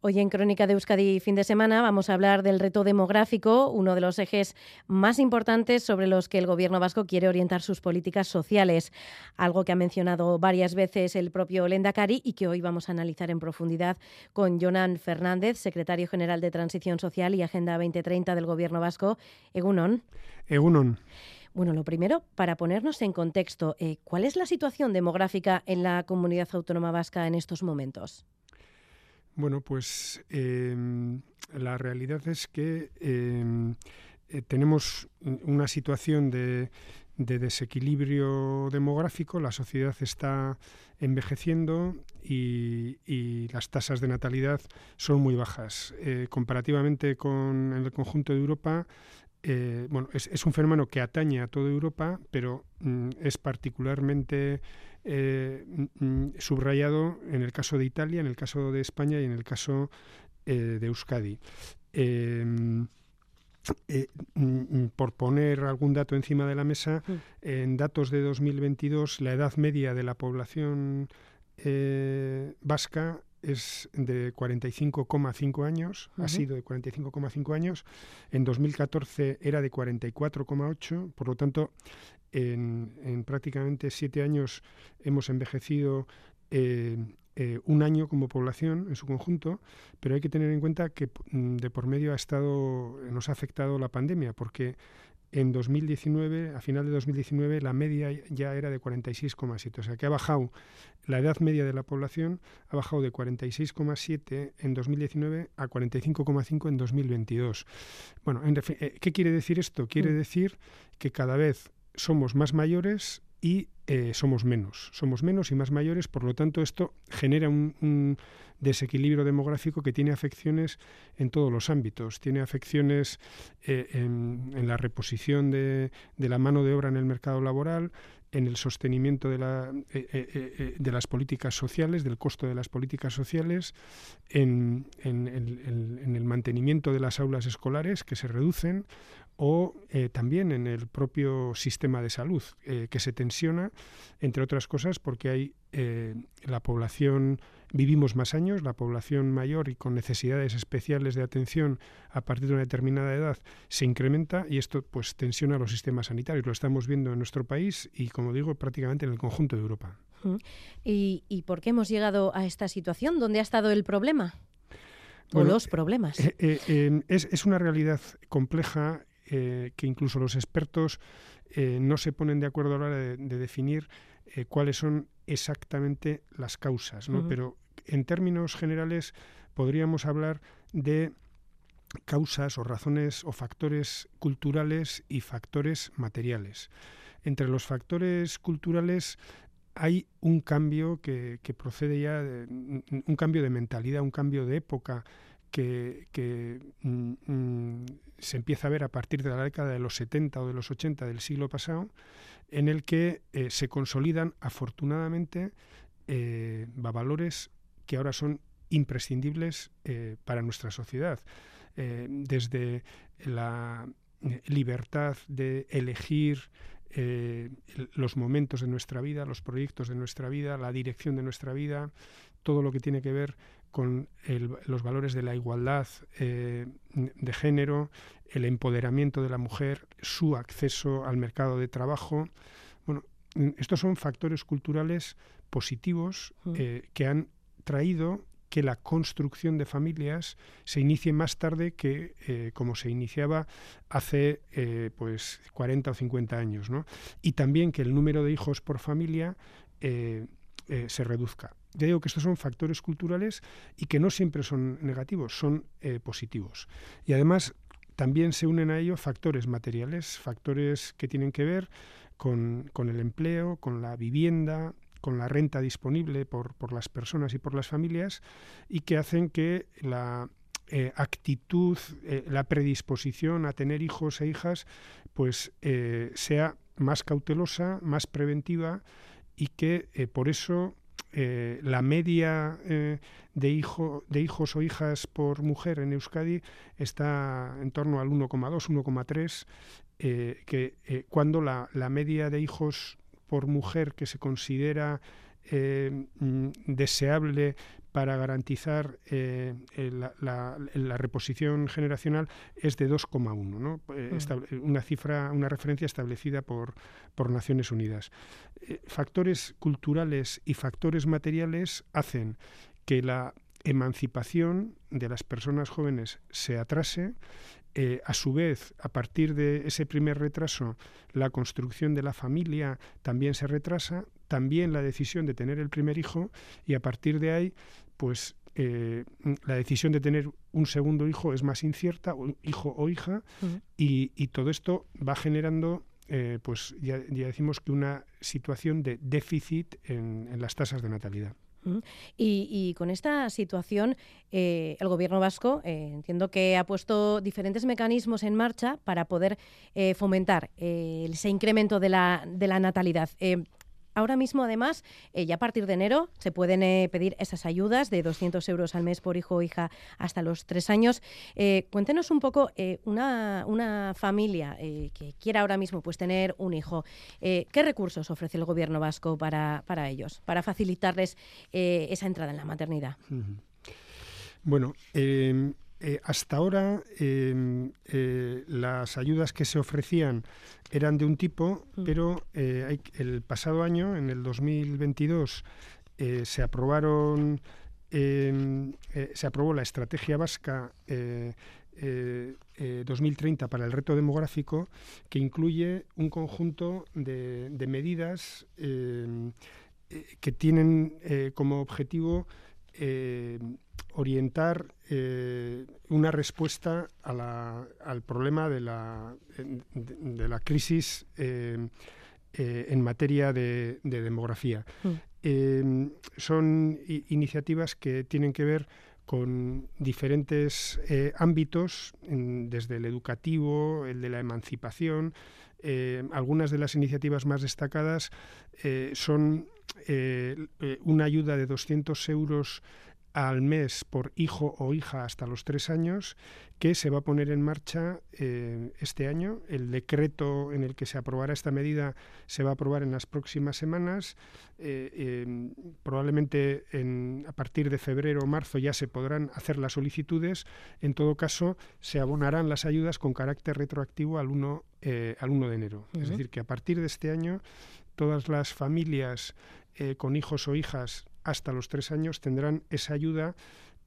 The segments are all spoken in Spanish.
Hoy en Crónica de Euskadi fin de semana vamos a hablar del reto demográfico, uno de los ejes más importantes sobre los que el gobierno vasco quiere orientar sus políticas sociales, algo que ha mencionado varias veces el propio Lendakari y que hoy vamos a analizar en profundidad con Jonan Fernández, secretario general de Transición Social y Agenda 2030 del gobierno vasco. Egunon. Egunon. Bueno, lo primero, para ponernos en contexto, eh, ¿cuál es la situación demográfica en la comunidad autónoma vasca en estos momentos? Bueno, pues em, la realidad es que em, eh, tenemos una situación de, desequilibrio demográfico, la sociedad está envejeciendo y, las tasas de natalidad son muy bajas. Eh, comparativamente con el conjunto de Europa, eh, bueno, es, un fenómeno que atañe a toda Europa, pero mm, es particularmente eh, mm, mm, subrayado en el caso de Italia, en el caso de España y en el caso eh, de Euskadi. Por poner algún dato encima de la mesa, en datos de 2022 la edad media de la población vasca es de 45,5 años, ha sido de 45,5 años, en 2014 era de 44,8, por lo tanto, en, prácticamente siete años hemos envejecido eh, eh, un año como población en su conjunto, pero hay que tener en cuenta que mm, de por medio ha estado, nos ha afectado la pandemia, porque en 2019, a final de 2019, la media ya era de 46,7. O sea que ha bajado, la edad media de la población ha bajado de 46,7 en 2019 a 45,5 en 2022. Bueno, en, eh, ¿qué quiere decir esto? Quiere mm. decir que cada vez somos más mayores y eh, somos menos. Somos menos y más mayores, por lo tanto esto genera un, desequilibrio demográfico que tiene afecciones en todos los ámbitos. Tiene afecciones eh, en, la reposición de, la mano de obra en el mercado laboral, en el sostenimiento de, la, eh, de las políticas sociales, del costo de las políticas sociales, en el mantenimiento de las aulas escolares que se reducen o eh, también en el propio sistema de salud, eh, que se tensiona, entre otras cosas, porque hay eh, la población, vivimos más años, la población mayor y con necesidades especiales de atención a partir de una determinada edad se incrementa y esto pues tensiona los sistemas sanitarios. Lo estamos viendo en nuestro país y, como digo, prácticamente en el conjunto de Europa. ¿Y, por qué hemos llegado a esta situación? ¿Dónde ha estado el problema? o los problemas. es, es, una realidad compleja eh, que incluso los expertos eh, no se ponen de acuerdo a la hora de, definir eh, cuáles son exactamente las causas, ¿no? Pero en términos generales podríamos hablar de causas o razones o factores culturales y factores materiales. Entre los factores culturales hay un cambio que, que procede ya, de, un cambio de mentalidad, un cambio de época que, mm, mm, se empieza a ver a partir de la década de los 70 o de los 80 del siglo pasado, en el que eh, se consolidan afortunadamente eh, valores que ahora son imprescindibles eh, para nuestra sociedad. desde la libertad de elegir los momentos de nuestra vida, los proyectos de nuestra vida, la dirección de nuestra vida, todo lo que tiene que ver con los valores de la igualdad eh, de género, el empoderamiento de la mujer, su acceso al mercado de trabajo. Bueno, estos son factores culturales positivos mm. eh, que han traído que la construcción de familias se inicie más tarde que eh, como se iniciaba hace pues 40 o 50 años, ¿no? Y también que el número de hijos por familia se reduzca. Ya digo que estos son factores culturales y que no siempre son negativos, son eh, positivos. Y además también se unen a ello factores materiales, factores que tienen que ver con, el empleo, con la vivienda, con la renta disponible por, las personas y por las familias y que hacen que la eh, actitud, eh, la predisposición a tener hijos e hijas, pues sea más cautelosa, más preventiva y que por eso eh, la media eh, de, hijo, de hijos o hijas por mujer en Euskadi está en torno al 1,2, 1,3, eh, que cuando la, la, media de hijos por mujer que se considera mm, deseable para garantizar eh, la, reposición generacional es de 2,1, ¿no? Mm. una cifra, una referencia establecida por, por Naciones Unidas. factores culturales y factores materiales hacen que la emancipación de las personas jóvenes se atrase eh, a su vez, a partir de ese primer retraso, la construcción de la familia también se retrasa, también la decisión de tener el primer hijo y a partir de ahí, pues eh, la decisión de tener un segundo hijo es más incierta, hijo o hija, y, todo esto va generando, eh, pues ya, decimos que una situación de déficit en las tasas de natalidad. Y, con esta situación, eh, el Gobierno vasco entiendo que ha puesto diferentes mecanismos en marcha para poder fomentar ese incremento de la, de la natalidad. Ahora mismo, además, eh, ya a partir de enero se pueden eh, pedir esas ayudas de 200 euros al mes por hijo o hija hasta los tres años. Eh, cuéntenos un poco, una, una, familia que quiera ahora mismo pues, tener un hijo, ¿qué recursos ofrece el Gobierno vasco para, para ellos, para facilitarles esa entrada en la maternidad? Bueno, em, eh, hasta ahora em, eh, las ayudas que se ofrecían eran de un tipo, mm. pero eh, el pasado año, en el 2022, se aprobaron em, se aprobó la estrategia vasca 2030 para el reto demográfico, que incluye un conjunto de, de medidas em, que tienen como objetivo orientar eh, una respuesta al problema de la, de, la crisis eh, eh, en materia de, demografía. Mm. son iniciativas que tienen que ver con diferentes ámbitos, desde el educativo, el de la emancipación. algunas de las iniciativas más destacadas son una ayuda de 200 euros al mes por hijo o hija hasta los tres años, que se va a poner en marcha eh, este año. El decreto en el que se aprobará esta medida se va a aprobar en las próximas semanas. Eh, em, probablemente a partir de febrero o marzo ya se podrán hacer las solicitudes. En todo caso, se abonarán las ayudas con carácter retroactivo al 1, eh, al 1 de enero. Es decir, que a partir de este año todas las familias con hijos o hijas hasta los tres años tendrán esa ayuda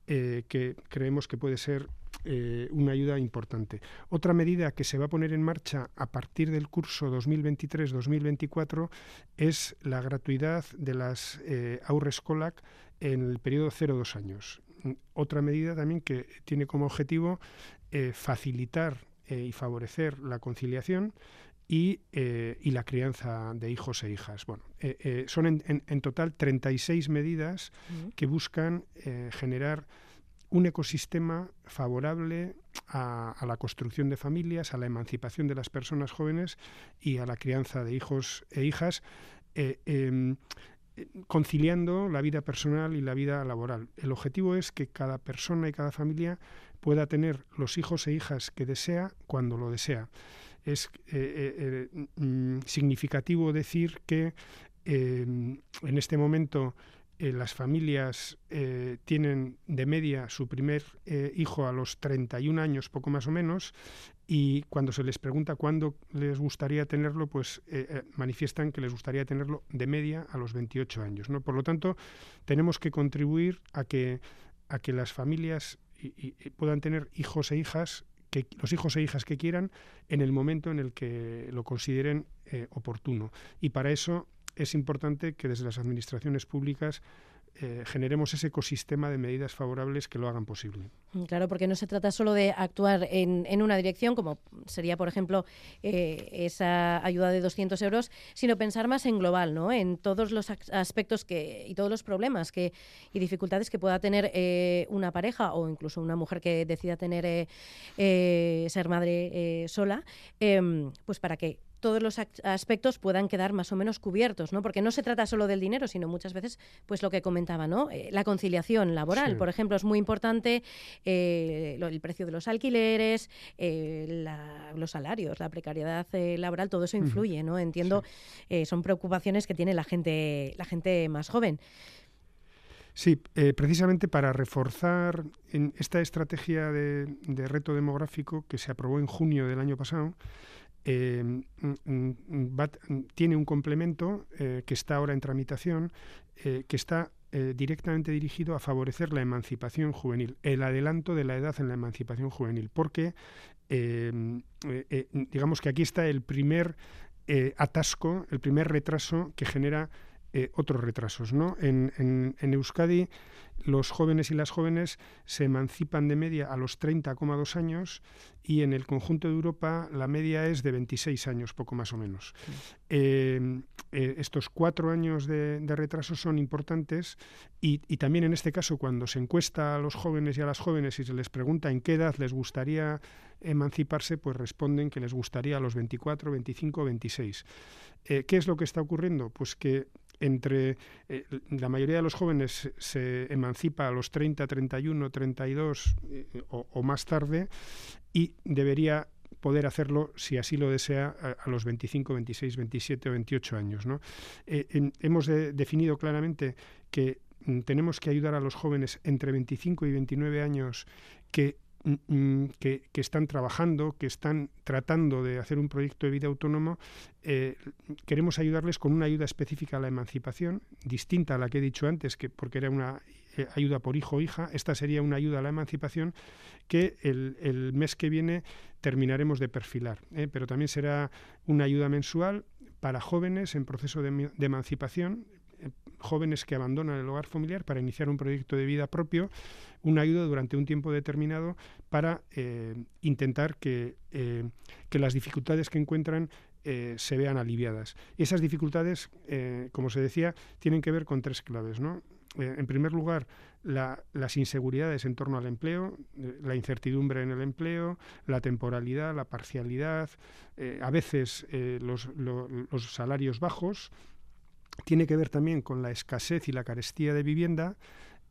eh, que creemos que puede ser eh, una ayuda importante. Otra medida que se va a poner en marcha a partir del curso 2023-2024 es la gratuidad de las eh, Aurrescolac en el periodo 0-2 años. Otra medida también que tiene como objetivo eh, facilitar y favorecer la conciliación eh, y, la crianza de hijos e hijas. Bueno, eh, eh, son en, total 36 medidas que buscan generar un ecosistema favorable a, la construcción de familias, a la emancipación de las personas jóvenes y a la crianza de hijos e hijas, em, conciliando la vida personal y la vida laboral. El objetivo es que cada persona y cada familia pueda tener los hijos e hijas que desea cuando lo desea es eh, eh, mm, significativo decir que en este momento eh, las familias tienen de media su primer hijo a los 31 años, poco más o menos, y cuando se les pregunta cuándo les gustaría tenerlo, pues manifiestan que les gustaría tenerlo de media a los 28 años. ¿no? Por lo tanto, tenemos que contribuir a que, a que las familias puedan tener hijos e hijas que los hijos e hijas que quieran en el momento en el que lo consideren eh, oportuno. Y para eso es importante que desde las administraciones públicas eh, generemos ese ecosistema de medidas favorables que lo hagan posible. Mm, claro, porque no se trata solo de actuar en, una dirección, como sería, por ejemplo, eh, esa ayuda de 200 euros, sino pensar más en global, ¿no? En todos los aspectos que, y todos los problemas que, y dificultades que pueda tener eh, una pareja o incluso una mujer que decida tener ser madre sola, em, pues para que todos los aspectos puedan quedar más o menos cubiertos, ¿no? Porque no se trata solo del dinero, sino muchas veces, pues lo que comentaba, ¿no? Eh, la conciliación laboral, por ejemplo, es muy importante eh, el precio de los alquileres, eh, los salarios, la precariedad laboral, todo eso influye, ¿no? Entiendo, son preocupaciones que tiene la gente, la gente más joven. Sí, precisamente para reforzar en esta estrategia de, reto demográfico que se aprobó en junio del año pasado, mm, mm, tiene un complemento que está ahora en tramitación, que está eh, directamente dirigido a favorecer la emancipación juvenil, el adelanto de la edad en la emancipación juvenil, porque eh, eh, digamos que aquí está el primer atasco, el primer retraso que genera otros retrasos. ¿no? En, en, Euskadi los jóvenes y las jóvenes se emancipan de media a los 30,2 años y en el conjunto de Europa la media es de 26 años, poco más o menos. Em, eh, estos cuatro años de, retraso son importantes y, también en este caso cuando se encuesta a los jóvenes y a las jóvenes y se les pregunta en qué edad les gustaría emanciparse, pues responden que les gustaría a los 24, 25, 26. ¿Qué es lo que está ocurriendo? Pues que entre eh, la mayoría de los jóvenes se emancipa a los 30, 31, 32 o, más tarde y debería poder hacerlo, si así lo desea, a, los 25, 26, 27 o 28 años. ¿no? Eh, hemos definido claramente que mm, tenemos que ayudar a los jóvenes entre 25 y 29 años que Mm, mm, que, están trabajando, que están tratando de hacer un proyecto de vida autónomo, eh, queremos ayudarles con una ayuda específica a la emancipación, distinta a la que he dicho antes, que porque era una eh, ayuda por hijo o hija, esta sería una ayuda a la emancipación que el, mes que viene terminaremos de perfilar, ¿eh? pero también será una ayuda mensual para jóvenes en proceso de, de emancipación, jóvenes que abandonan el hogar familiar para iniciar un proyecto de vida propio, una ayuda durante un tiempo determinado para eh, intentar que, eh, que, las dificultades que encuentran eh, se vean aliviadas. Esas dificultades, como se decía, tienen que ver con tres claves. ¿no? en primer lugar, las inseguridades en torno al empleo, la incertidumbre en el empleo, la temporalidad, la parcialidad, a veces los, los salarios bajos, tiene que ver también con la escasez y la carestía de vivienda,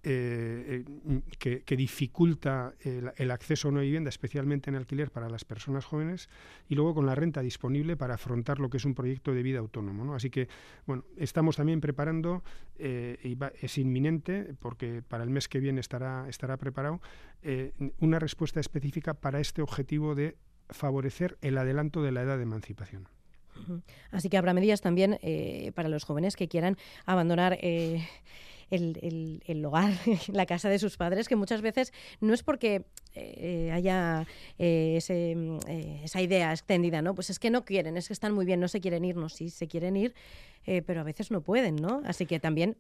eh, eh, que, dificulta el, acceso a una vivienda, especialmente en alquiler para las personas jóvenes, y luego con la renta disponible para afrontar lo que es un proyecto de vida autónomo. Así que, bueno, estamos también preparando, eh, y es inminente, porque para el mes que viene estará, estará preparado, una respuesta específica para este objetivo de favorecer el adelanto de la edad de emancipación. Así que habrá medidas también eh, para los jóvenes que quieran abandonar eh, el, el, hogar, la casa de sus padres, que muchas veces no es porque eh, haya ese, esa idea extendida, ¿no? Pues es que no quieren, es que están muy bien, no se quieren ir, no, sí, se quieren ir, pero a veces no pueden, ¿no? Así que también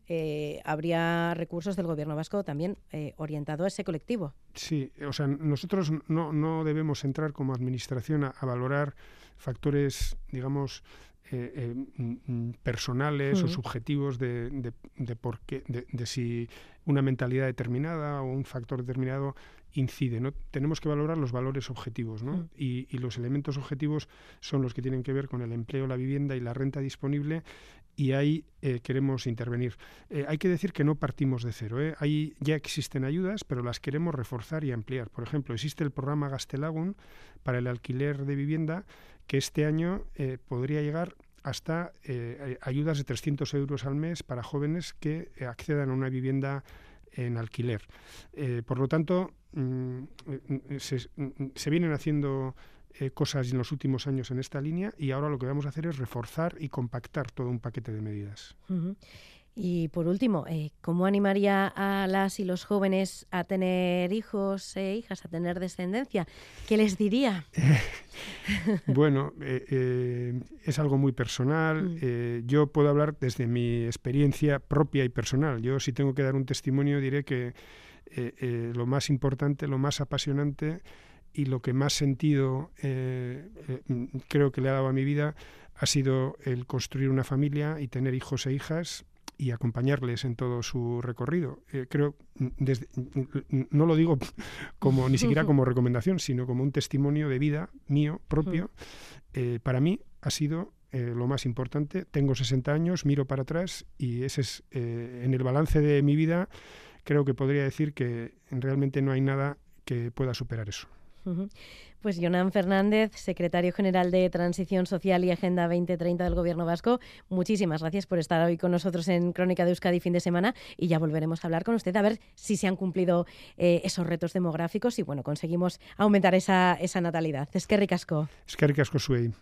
habría recursos del gobierno vasco también orientado a ese colectivo. Sí, o sea, nosotros no, no debemos entrar como administración a valorar factores, digamos, eh, eh, mm, mm, personales o subjetivos de, de, por qué, de, si una mentalidad determinada o un factor determinado incide. ¿no? Tenemos que valorar los valores objetivos ¿no? y, y, los elementos objetivos son los que tienen que ver con el empleo, la vivienda y la renta disponible y ahí eh, queremos intervenir. hay que decir que no partimos de cero. Ahí ya existen ayudas, pero las queremos reforzar y ampliar. Por ejemplo, existe el programa Gastelagun para el alquiler de vivienda que este año eh, podría llegar hasta eh, ayudas de 300 euros al mes para jóvenes que eh, accedan a una vivienda en alquiler. por lo tanto, mm, se, vienen haciendo cosas en los últimos años en esta línea y ahora lo que vamos a hacer es reforzar y compactar todo un paquete de medidas. Y por último, eh, ¿cómo animaría a las y los jóvenes a tener hijos e hijas, a tener descendencia? ¿Qué les diría? bueno, eh, eh, es algo muy personal. Mm. yo puedo hablar desde mi experiencia propia y personal. Yo si tengo que dar un testimonio diré que lo más importante, lo más apasionante y lo que más sentido creo que le ha dado a mi vida ha sido el construir una familia y tener hijos e hijas y acompañarles en todo su recorrido. Eh, creo, mm, desde, mm, mm, no lo digo como ni siquiera como recomendación, sino como un testimonio de vida mío propio. Eh, para mí ha sido eh, lo más importante. Tengo 60 años, miro para atrás y ese es en el balance de mi vida. Creo que podría decir que realmente no hay nada que pueda superar eso. Pues Jonan Fernández, secretario general de Transición Social y Agenda 2030 del Gobierno Vasco, muchísimas gracias por estar hoy con nosotros en Crónica de Euskadi fin de semana y ya volveremos a hablar con usted a ver si se han cumplido eh, esos retos demográficos y bueno, conseguimos aumentar esa, esa natalidad. Es que ricasco. Es que ricasco, Suey.